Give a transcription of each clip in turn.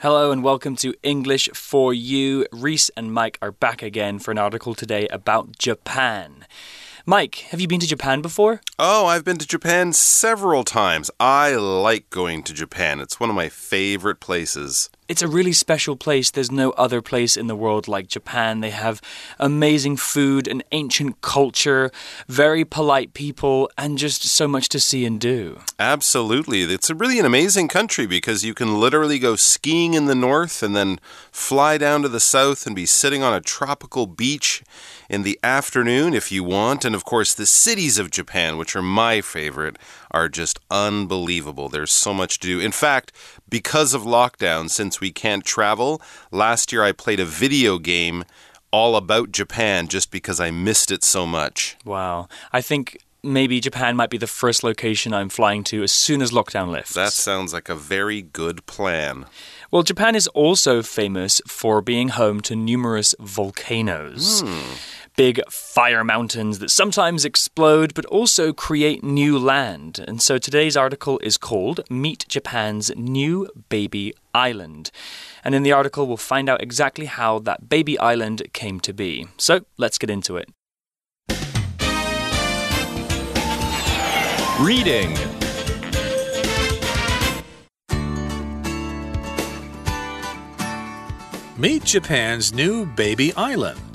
Hello and welcome to English for You. Reese and Mike are back again for an article today about Japan. Mike, have you been to Japan before? Oh, I've been to Japan several times. I like going to Japan. It's one of my favorite places. It's a really special place. There's no other place in the world like Japan. They have amazing food, an ancient culture, very polite people, and just so much to see and do. Absolutely. It's a really an amazing country because you can literally go skiing in the north and then fly down to the south and be sitting on a tropical beach in the afternoon if you want. And of course, the cities of Japan, which are my favorite, are just unbelievable. There's so much to do. In fact, because of lockdown, since we can't travel, last year I played a video game all about Japan just because I missed it so much. Wow. I think maybe Japan might be the first location I'm flying to as soon as lockdown lifts. That sounds like a very good plan. Well, Japan is also famous for being home to numerous volcanoes. Hmm. Big fire mountains that sometimes explode but also create new land. And so today's article is called Meet Japan's New Baby Island. And in the article, we'll find out exactly how that baby island came to be. So let's get into it. Reading Meet Japan's new baby island.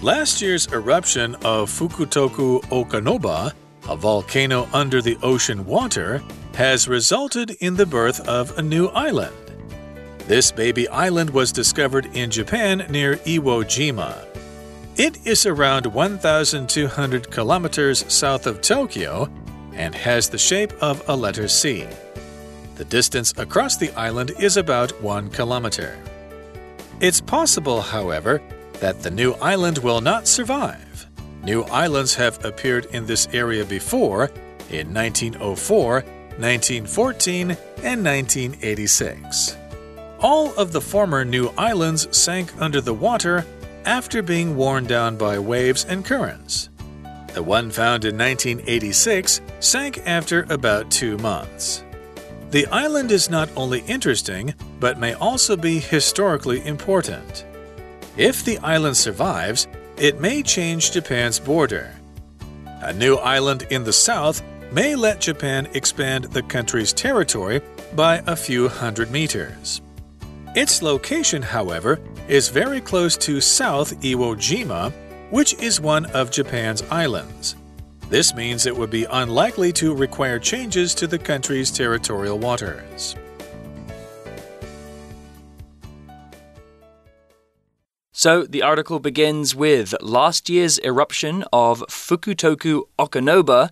Last year's eruption of Fukutoku Okanoba, a volcano under the ocean water, has resulted in the birth of a new island. This baby island was discovered in Japan near Iwo Jima. It is around 1,200 kilometers south of Tokyo and has the shape of a letter C. The distance across the island is about one kilometer. It's possible, however, that the new island will not survive. New islands have appeared in this area before in 1904, 1914, and 1986. All of the former new islands sank under the water after being worn down by waves and currents. The one found in 1986 sank after about two months. The island is not only interesting, but may also be historically important. If the island survives, it may change Japan's border. A new island in the south may let Japan expand the country's territory by a few hundred meters. Its location, however, is very close to South Iwo Jima, which is one of Japan's islands. This means it would be unlikely to require changes to the country's territorial waters. So the article begins with last year's eruption of Fukutoku Okanoba,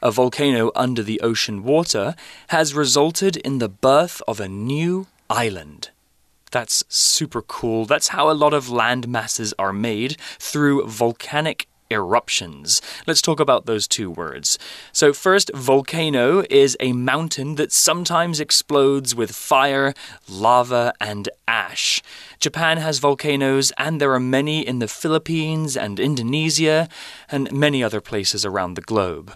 a volcano under the ocean water, has resulted in the birth of a new island. That's super cool. That's how a lot of land masses are made through volcanic eruptions. Let's talk about those two words. So, first, volcano is a mountain that sometimes explodes with fire, lava, and ash. Japan has volcanoes, and there are many in the Philippines and Indonesia, and many other places around the globe.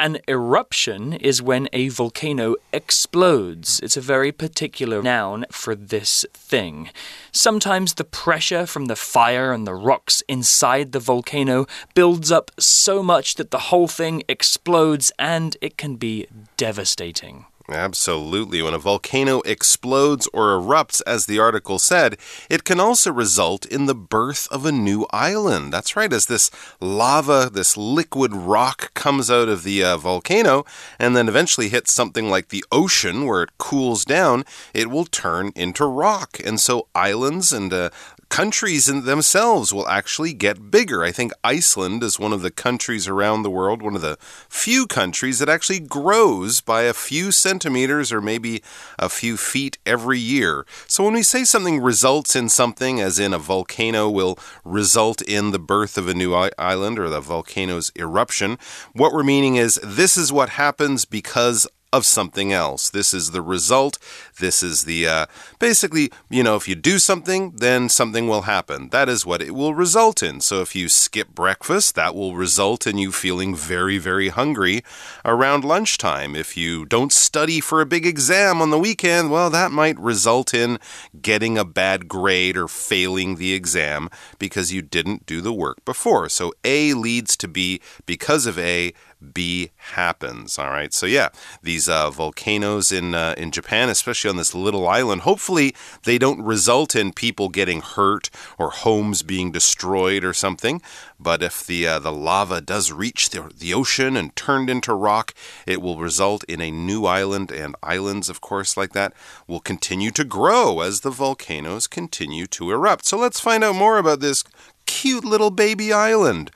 An eruption is when a volcano explodes. It's a very particular noun for this thing. Sometimes the pressure from the fire and the rocks inside the volcano builds up so much that the whole thing explodes and it can be devastating. Absolutely. When a volcano explodes or erupts, as the article said, it can also result in the birth of a new island. That's right, as this lava, this liquid rock comes out of the uh, volcano and then eventually hits something like the ocean where it cools down, it will turn into rock. And so islands and uh, countries in themselves will actually get bigger. I think Iceland is one of the countries around the world, one of the few countries that actually grows by a few centimeters or maybe a few feet every year. So when we say something results in something, as in a volcano will result in the birth of a new island or the volcano's eruption, what we're meaning is this is what happens because of something else. This is the result. This is the uh, basically, you know, if you do something, then something will happen. That is what it will result in. So if you skip breakfast, that will result in you feeling very, very hungry around lunchtime. If you don't study for a big exam on the weekend, well, that might result in getting a bad grade or failing the exam because you didn't do the work before. So A leads to B because of A. B happens. All right. So yeah, these uh, volcanoes in uh, in Japan, especially on this little island, hopefully they don't result in people getting hurt or homes being destroyed or something. But if the uh, the lava does reach the, the ocean and turned into rock, it will result in a new island, and islands, of course, like that will continue to grow as the volcanoes continue to erupt. So let's find out more about this cute little baby island.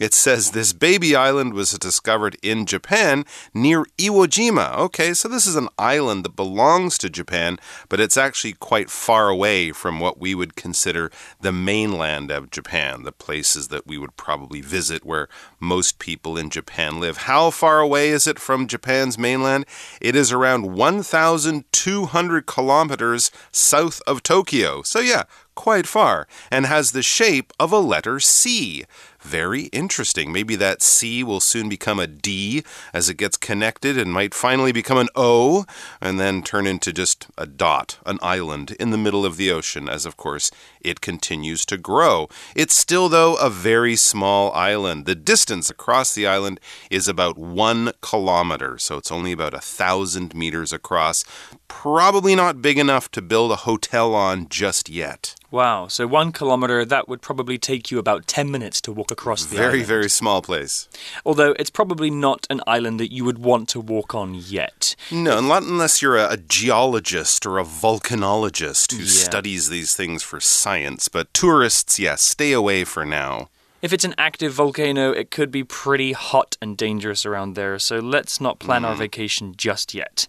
It says this baby island was discovered in Japan near Iwo Jima. Okay, so this is an island that belongs to Japan, but it's actually quite far away from what we would consider the mainland of Japan, the places that we would probably visit where most people in Japan live. How far away is it from Japan's mainland? It is around 1,200 kilometers south of Tokyo. So, yeah, quite far, and has the shape of a letter C. Very interesting. Maybe that C will soon become a D as it gets connected and might finally become an O and then turn into just a dot, an island in the middle of the ocean, as of course it continues to grow. It's still, though, a very small island. The distance across the island is about one kilometer, so it's only about a thousand meters across. Probably not big enough to build a hotel on just yet. Wow, so one kilometer, that would probably take you about 10 minutes to walk across the very, island. very small place. Although it's probably not an island that you would want to walk on yet. No, not unless you're a, a geologist or a volcanologist who Yeah. studies these things for science. But tourists, yes, stay away for now. If it's an active volcano, it could be pretty hot and dangerous around there, so let's not plan our mm. vacation just yet.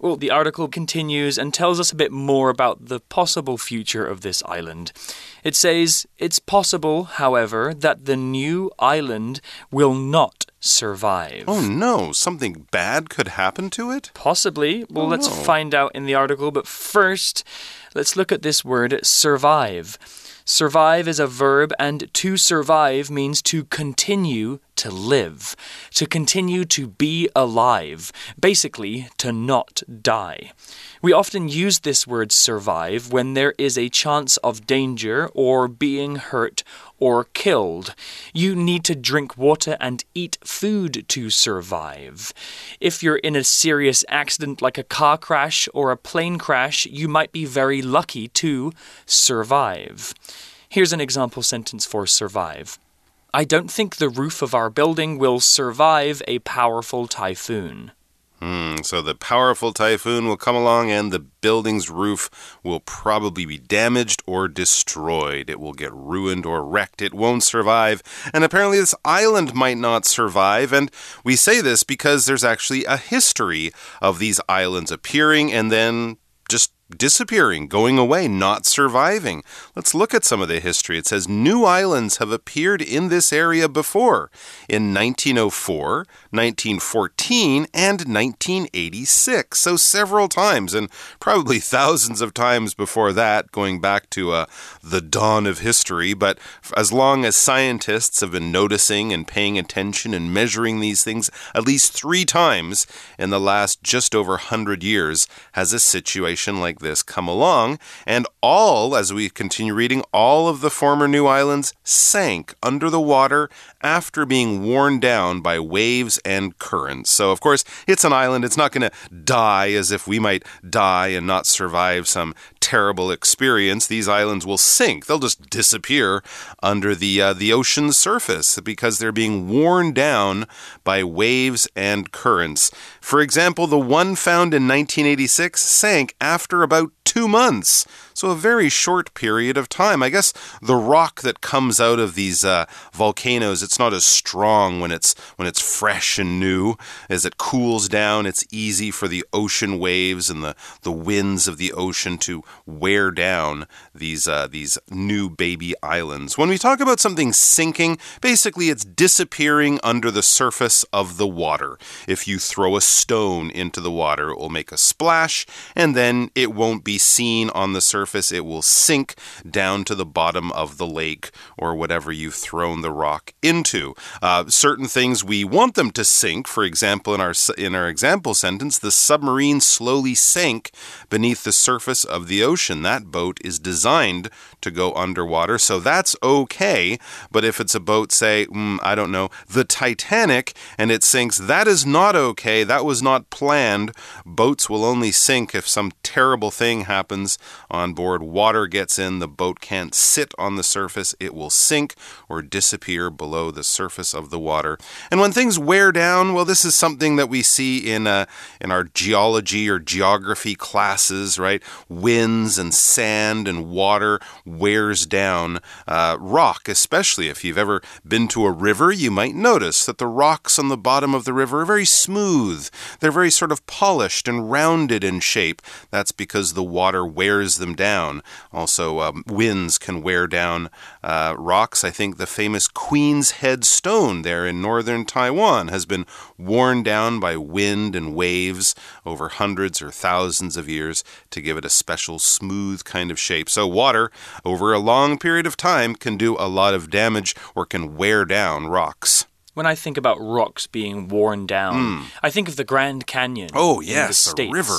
Well, the article continues and tells us a bit more about the possible future of this island. It says it's possible, however, that the new island will not survive. Oh no, something bad could happen to it? Possibly. Well, Oh, let's no. find out in the article. But first, let's look at this word survive. Survive is a verb, and to survive means to continue to live, to continue to be alive, basically, to not die. We often use this word survive when there is a chance of danger or being hurt or killed. You need to drink water and eat food to survive. If you're in a serious accident like a car crash or a plane crash, you might be very lucky to survive. Here's an example sentence for survive. I don't think the roof of our building will survive a powerful typhoon. Hmm, so the powerful typhoon will come along and the building's roof will probably be damaged or destroyed. It will get ruined or wrecked. It won't survive. And apparently, this island might not survive. And we say this because there's actually a history of these islands appearing and then disappearing, going away, not surviving. Let's look at some of the history. It says new islands have appeared in this area before in 1904, 1914, and 1986. So several times, and probably thousands of times before that, going back to uh, the dawn of history. But as long as scientists have been noticing and paying attention and measuring these things, at least three times in the last just over 100 years has a situation like this come along. And all, as we continue reading, all of the former new islands sank under the water after being worn down by waves and currents. So, of course, it's an island. It's not going to die as if we might die and not survive some terrible experience. These islands will sink. They'll just disappear under the uh, the ocean surface because they're being worn down by waves and currents. For example, the one found in 1986 sank after about two months. So, a very short period of time. I guess the rock that comes out of these uh, volcanoes, it's not as strong when it's when it's fresh and new. As it cools down, it's easy for the ocean waves and the, the winds of the ocean to wear down these uh, these new baby islands. When we talk about something sinking, basically it's disappearing under the surface of the water. If you throw a stone into the water, it will make a splash, and then it won't be seen on the surface. It will sink down to the bottom of the lake or whatever you've thrown the rock into. Uh, certain things we want them to sink. For example, in our in our example sentence, the submarine slowly sank beneath the surface of the ocean. That boat is designed to go underwater, so that's okay. But if it's a boat, say, mm, I don't know, the Titanic, and it sinks, that is not okay. That was not planned. Boats will only sink if some terrible thing happens on board. Water gets in, the boat can't sit on the surface, it will sink or disappear below the surface of the water. And when things wear down, well, this is something that we see in uh, in our geology or geography classes, right? Winds and sand and water wears down uh, rock, especially if you've ever been to a river. You might notice that the rocks on the bottom of the river are very smooth. They're very sort of polished and rounded in shape. That's because the water wears them down. Also, um, winds can wear down uh, rocks. I think the famous Queen's Head Stone there in northern Taiwan has been worn down by wind and waves over hundreds or thousands of years to give it a special smooth kind of shape. So, water over a long period of time can do a lot of damage or can wear down rocks. When I think about rocks being worn down, mm. I think of the Grand Canyon. Oh, yes, a river.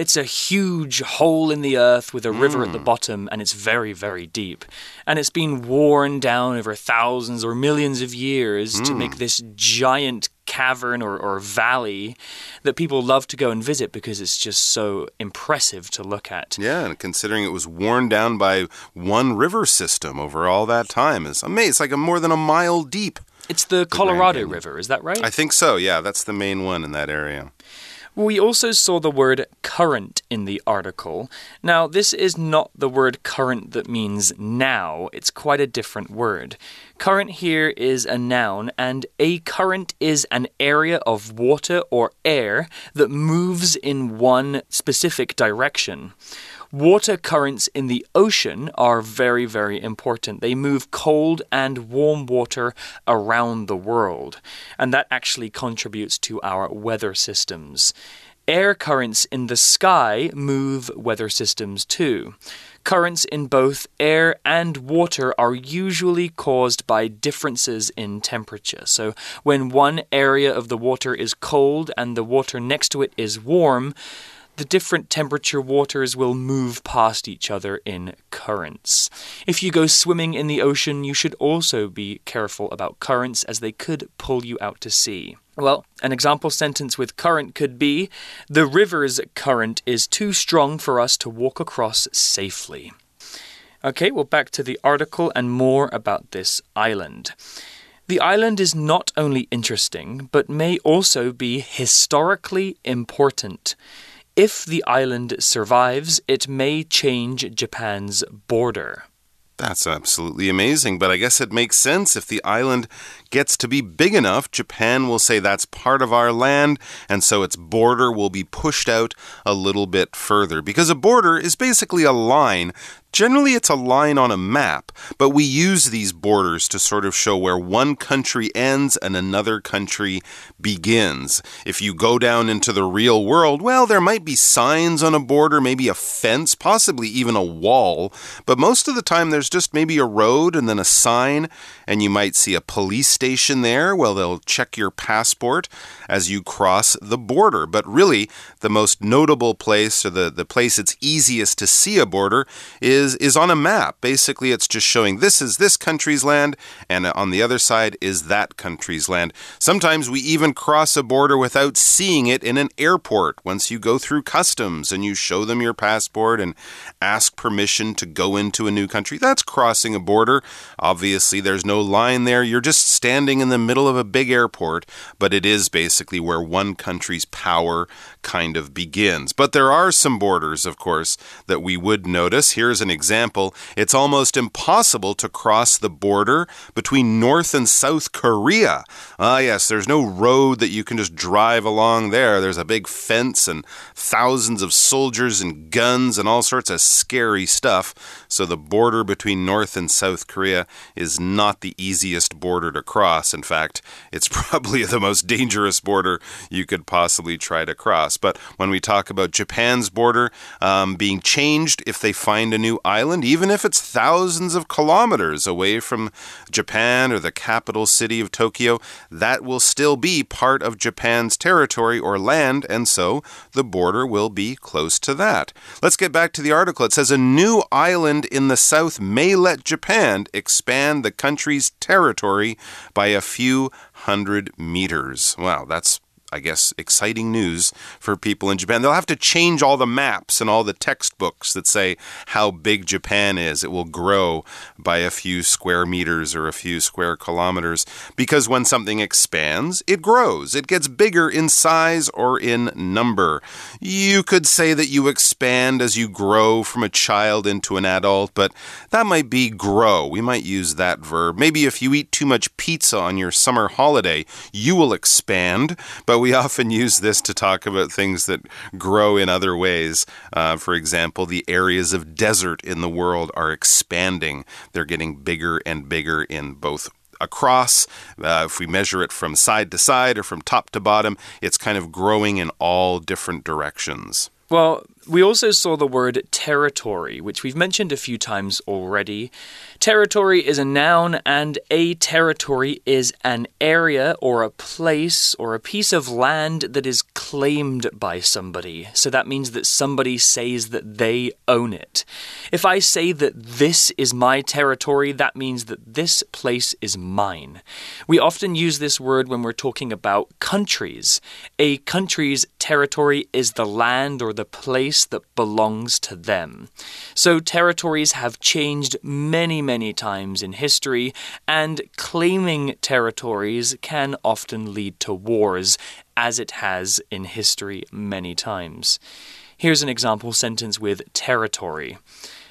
It's a huge hole in the earth with a mm. river at the hmm. bottom, and it's very, very deep. And it's been worn down over thousands or millions of years mm. to make hmm. this giant cavern or, or valley that people love to go and visit because it's just so impressive to look at. Yeah, and considering it was worn down by one river system over all that time is amazing. It's like a more than a mile deep. It's the Colorado River, is that right? I think so, yeah. That's the main one in that area. We also saw the word current in the article. Now, this is not the word current that means now, it's quite a different word. Current here is a noun, and a current is an area of water or air that moves in one specific direction. Water currents in the ocean are very, very important. They move cold and warm water around the world, and that actually contributes to our weather systems. Air currents in the sky move weather systems too. Currents in both air and water are usually caused by differences in temperature. So, when one area of the water is cold and the water next to it is warm, the different temperature waters will move past each other in currents. If you go swimming in the ocean, you should also be careful about currents as they could pull you out to sea. Well, an example sentence with current could be The river's current is too strong for us to walk across safely. Okay, well, back to the article and more about this island. The island is not only interesting, but may also be historically important. If the island survives, it may change Japan's border. That's absolutely amazing, but I guess it makes sense if the island gets to be big enough, Japan will say that's part of our land, and so its border will be pushed out a little bit further. Because a border is basically a line Generally, it's a line on a map, but we use these borders to sort of show where one country ends and another country begins. If you go down into the real world, well, there might be signs on a border, maybe a fence, possibly even a wall, but most of the time there's just maybe a road and then a sign, and you might see a police station there. Well, they'll check your passport as you cross the border. But really, the most notable place or the, the place it's easiest to see a border is is is on a map. Basically, it's just showing this is this country's land, and on the other side is that country's land. Sometimes we even cross a border without seeing it in an airport. Once you go through customs and you show them your passport and ask permission to go into a new country, that's That's crossing a border. Obviously, there's no line there. You're just standing in the middle of a big airport, but it is basically where one country's power kind of begins. But there are some borders, of course, that we would notice. Here's an example. It's almost impossible to cross the border between North and South Korea. Ah, yes, there's no road that you can just drive along there. There's a big fence and thousands of soldiers and guns and all sorts of scary stuff. So the border between North and South Korea is not the easiest border to cross. In fact, it's probably the most dangerous border you could possibly try to cross. But when we talk about Japan's border um, being changed if they find a new island, even if it's thousands of kilometers away from Japan or the capital city of Tokyo, that will still be part of Japan's territory or land, and so the border will be close to that. Let's get back to the article. It says a new island in the south may let Japan expand the country's territory by a few hundred meters. Wow, that's I guess, exciting news for people in Japan. They'll have to change all the maps and all the textbooks that say how big Japan is. It will grow by a few square meters or a few square kilometers because when something expands, it grows. It gets bigger in size or in number. You could say that you expand as you grow from a child into an adult, but that might be grow. We might use that verb. Maybe if you eat too much pizza on your summer holiday, you will expand, but we often use this to talk about things that grow in other ways. Uh, for example, the areas of desert in the world are expanding, they're getting bigger and bigger in both across. Uh, if we measure it from side to side or from top to bottom, it's kind of growing in all different directions. Well, we also saw the word territory, which we've mentioned a few times already. Territory is a noun, and a territory is an area or a place or a piece of land that is claimed by somebody. So that means that somebody says that they own it. If I say that this is my territory, that means that this place is mine. We often use this word when we're talking about countries. A country's territory is the land or the place that belongs to them. So territories have changed many, many times in history, and claiming territories can often lead to wars, as it has in history many times. Here's an example sentence with territory.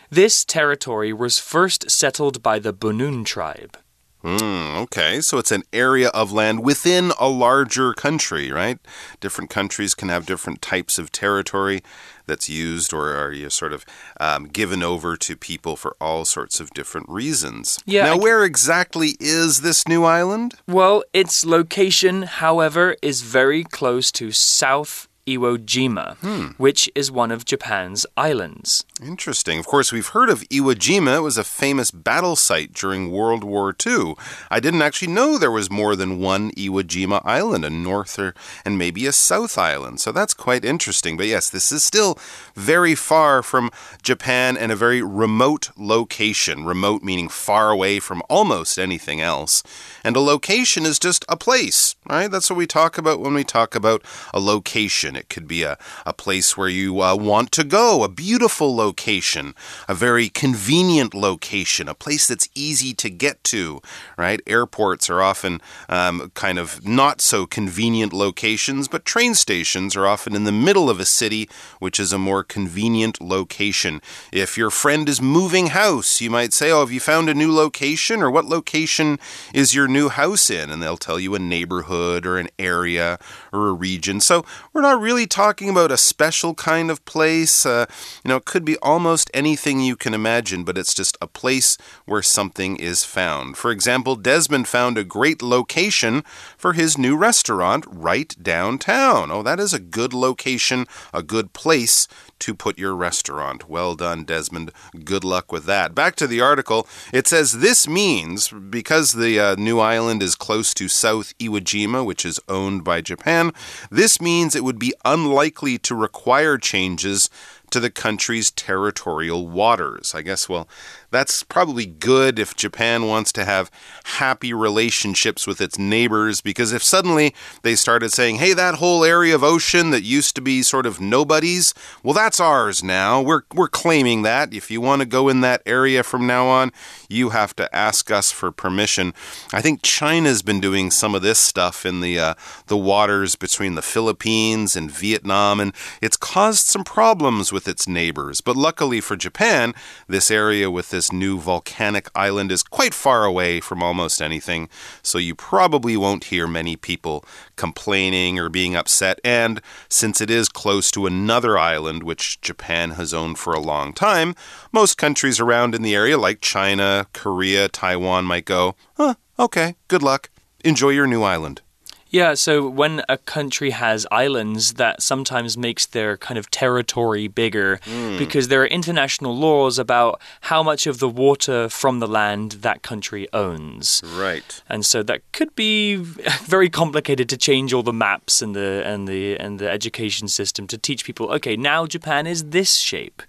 This territory was first settled by the Bunun tribe. Mm, okay, so it's an area of land within a larger country, right? Different countries can have different types of territory that's used or are you sort of um, given over to people for all sorts of different reasons. Yeah. Now, where exactly is this new island? Well, its location, however, is very close to South Iwo Jima, hmm. which is one of Japan's islands. Interesting. Of course, we've heard of Iwo Jima. It was a famous battle site during World War II. I didn't actually know there was more than one Iwo Jima island, a north or, and maybe a south island. So that's quite interesting. But yes, this is still very far from Japan and a very remote location. Remote meaning far away from almost anything else. And a location is just a place, right? That's what we talk about when we talk about a location. It could be a, a place where you uh, want to go, a beautiful location, a very convenient location, a place that's easy to get to, right? Airports are often um, kind of not so convenient locations, but train stations are often in the middle of a city, which is a more convenient location. If your friend is moving house, you might say, Oh, have you found a new location? Or what location is your new house in? And they'll tell you a neighborhood or an area or a region. So we're not really talking about a special kind of place. Uh, you know, it could be almost anything you can imagine, but it's just a place where something is found. For example, Desmond found a great location for his new restaurant right downtown. Oh, that is a good location, a good place to put your restaurant. Well done, Desmond. Good luck with that. Back to the article. It says this means because the uh, new island is close to South Iwo Jima, which is owned by Japan, this means it would be unlikely to require changes to the country's territorial waters. I guess, well, that's probably good if Japan wants to have happy relationships with its neighbors, because if suddenly they started saying, hey, that whole area of ocean that used to be sort of nobody's, well, that's ours now. We're, we're claiming that. If you want to go in that area from now on, you have to ask us for permission. I think China's been doing some of this stuff in the, uh, the waters between the Philippines and Vietnam, and it's caused some problems with its neighbors. But luckily for Japan, this area with this new volcanic island is quite far away from almost anything, so you probably won't hear many people complaining or being upset. And since it is close to another island, which Japan has owned for a long time, most countries around in the area, like China, Korea, Taiwan, might go, huh, okay, good luck. Enjoy your new island. Yeah, so when a country has islands, that sometimes makes their kind of territory bigger mm. because there are international laws about how much of the water from the land that country owns. Right. And so that could be very complicated to change all the maps and the and the and the education system to teach people, okay, now Japan is this shape.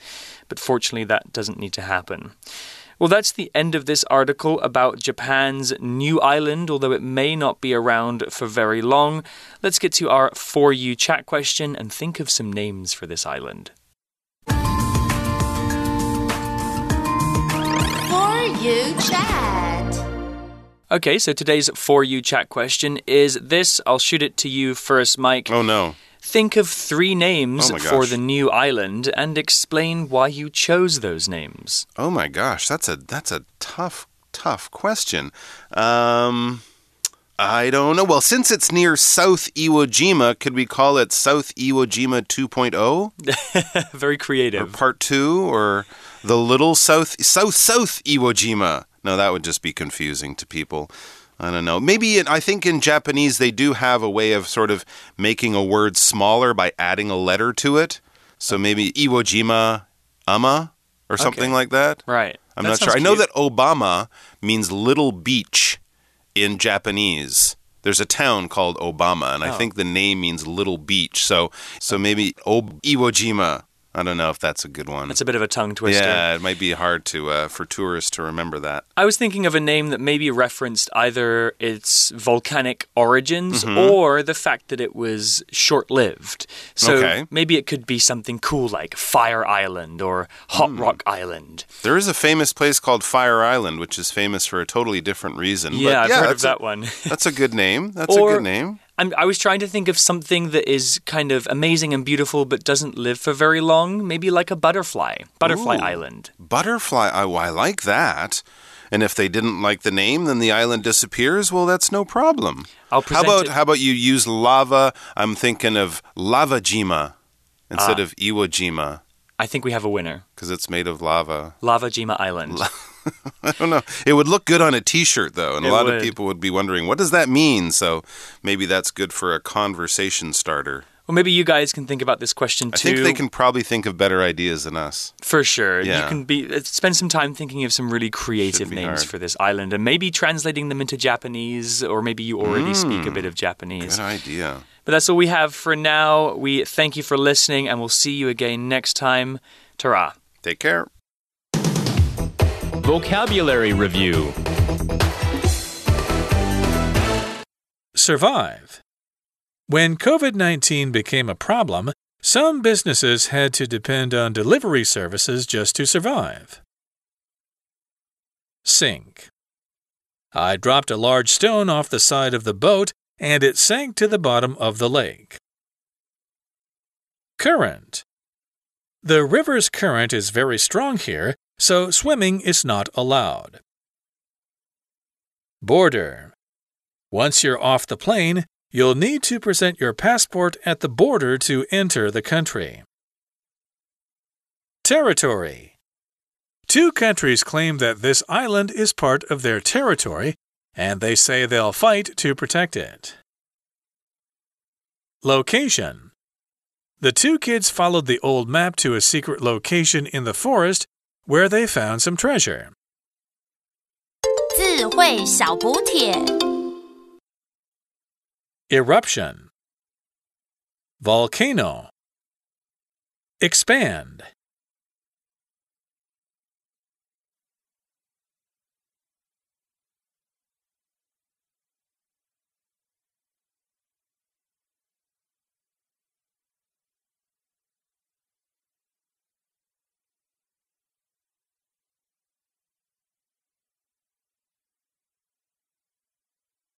But fortunately that doesn't need to happen. Well, that's the end of this article about Japan's new island, although it may not be around for very long. Let's get to our For You chat question and think of some names for this island. For You chat. Okay, so today's For You chat question is this. I'll shoot it to you first, Mike. Oh, no. Think of three names oh for the new island and explain why you chose those names. Oh my gosh, that's a that's a tough tough question. Um I don't know. Well, since it's near South Iwo Jima, could we call it South Iwo Jima 2.0? Very creative. Or part 2 or the little South South South Iwo Jima? No, that would just be confusing to people. I don't know. Maybe in, I think in Japanese they do have a way of sort of making a word smaller by adding a letter to it. So maybe Iwo Jima Ama or something Okay. like that. Right. I'm That not sure. sounds I know that Obama means little beach in Japanese. There's a town called Obama, and I Oh. think the name means little beach. So, so maybe Ob- Iwo Jima. I don't know if that's a good one. That's a bit of a tongue twister. yeah, it might be hard to uh, for tourists to remember that. I was thinking of a name that maybe referenced either its volcanic origins Mm-hmm. or the fact that it was short lived. So Okay. maybe it could be something cool like Fire Island or Hot Hmm. Rock Island. There is a famous place called Fire Island, which is famous for a totally different reason. Yeah, but I've yeah, heard of that's a- that one. That's a good name. That's Or- a good name. I'm, I was trying to think of something that is kind of amazing and beautiful but doesn't live for very long. Maybe like a butterfly. Butterfly Ooh. Island. Butterfly. Oh, I like that. And if they didn't like the name, then the island disappears. Well, that's no problem. I'll How present about it- how about you use lava? I'm thinking of lava jima instead Ah. of Iwo Jima I think we have a winner. because it's made of lava. Lava Jima Island. I don't know. It would look good on a T-shirt though, and a lot would. of people would be wondering what does that mean. So maybe that's good for a conversation starter. well, maybe you guys can think about this question too. I think they can probably think of better ideas than us. For sure. You can be uh, spend some time thinking of some really creative names hard. for this island and maybe translating them into Japanese or maybe you already speak Hmm. a bit of Japanese. Good idea. But that's all we have for now. We thank you for listening and we'll see you again next time. Ta-ra. Take care. Vocabulary Review Survive. When COVID 19 became a problem, some businesses had to depend on delivery services just to survive. Sink. I dropped a large stone off the side of the boat and it sank to the bottom of the lake. Current. The river's current is very strong here, so swimming is not allowed. Border. Once you're off the plane, you'll need to present your passport at the border to enter the country. Territory. Two countries claim that this island is part of their territory, and they say they'll fight to protect it. Location. The two kids followed the old map to a secret location in the forest where they found some treasure. 智慧小补帖。 Eruption Volcano Expand.